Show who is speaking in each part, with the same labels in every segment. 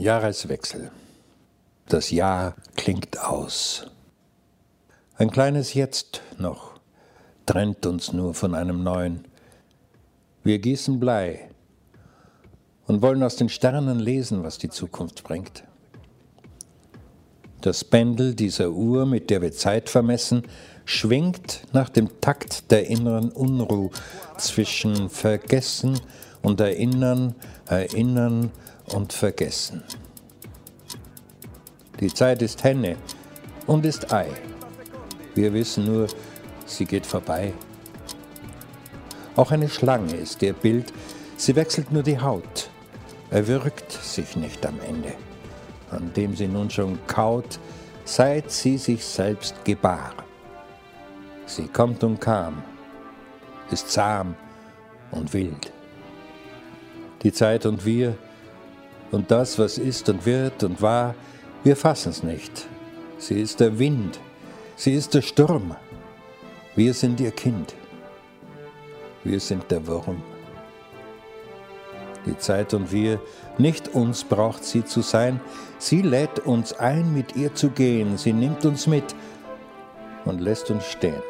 Speaker 1: Jahreswechsel. Das Jahr klingt aus. Ein kleines Jetzt noch trennt uns nur von einem neuen. Wir gießen Blei und wollen aus den Sternen lesen, was die Zukunft bringt. Das Pendel dieser Uhr, mit der wir Zeit vermessen, schwingt nach dem Takt der inneren Unruh zwischen Vergessen und Erinnern, Erinnern und Vergessen. Die Zeit ist Henne und ist Ei. Wir wissen nur, sie geht vorbei. Auch eine Schlange ist ihr Bild, sie wechselt nur die Haut, erwürgt sich nicht am Ende, an dem sie nun schon kaut, seit sie sich selbst gebar. Sie kommt und kam, ist zahm und wild. Die Zeit und wir und das, was ist und wird und war, wir fassen's nicht. Sie ist der Wind, sie ist der Sturm. Wir sind ihr Kind. Wir sind der Wurm. Die Zeit und wir, nicht uns braucht sie zu sein, sie lädt uns ein, mit ihr zu gehen, sie nimmt uns mit und lässt uns stehen.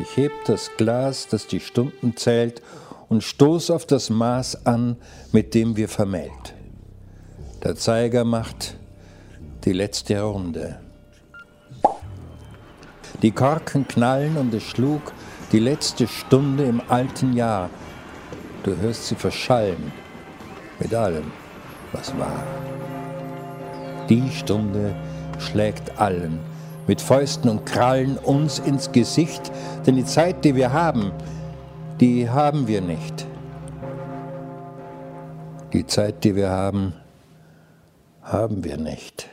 Speaker 1: Ich heb das Glas, das die Stunden zählt, und stoß auf das Maß an, mit dem wir vermählt. Der Zeiger macht die letzte Runde. Die Korken knallen und es schlug die letzte Stunde im alten Jahr. Du hörst sie verschallen mit allem, was war. Die Stunde schlägt allen mit Fäusten und Krallen uns ins Gesicht, denn die Zeit, die wir haben, die haben wir nicht. Die Zeit, die wir haben, haben wir nicht.